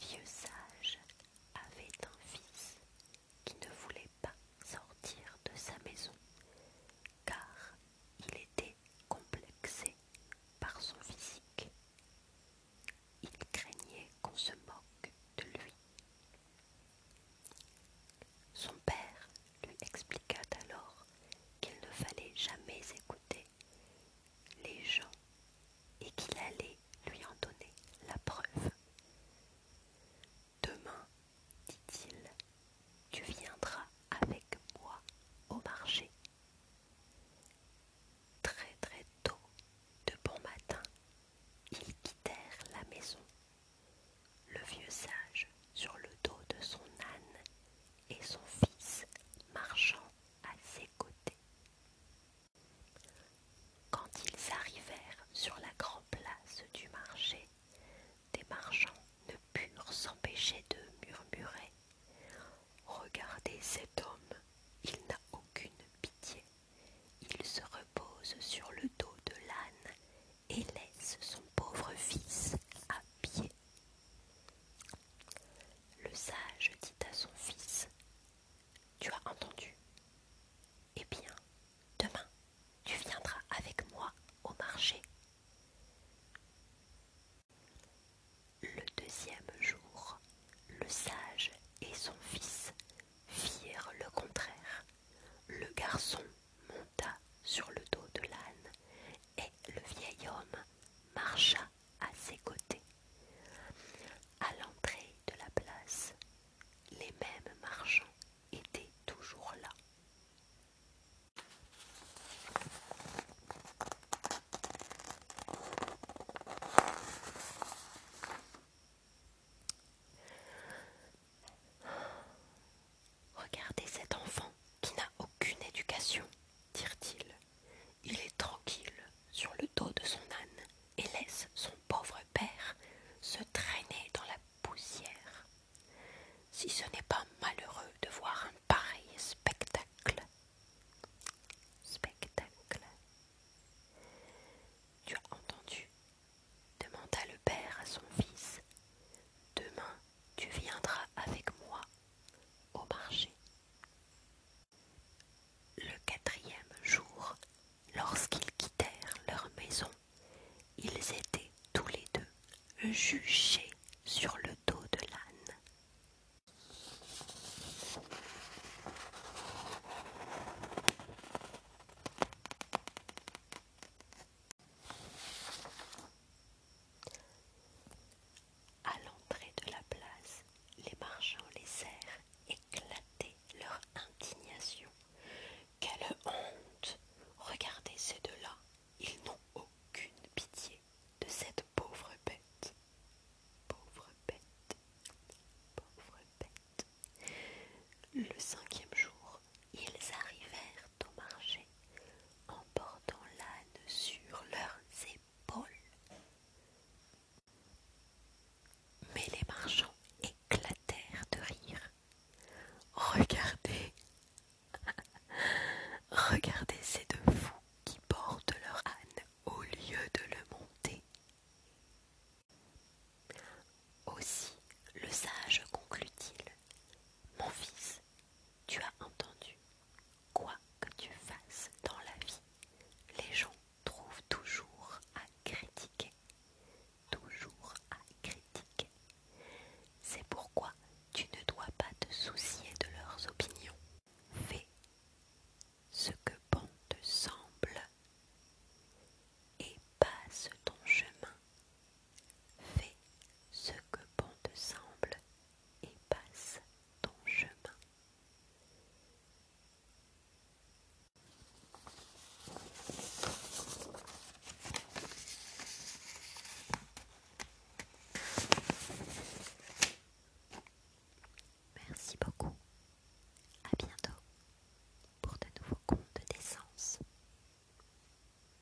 vieux sage avait leur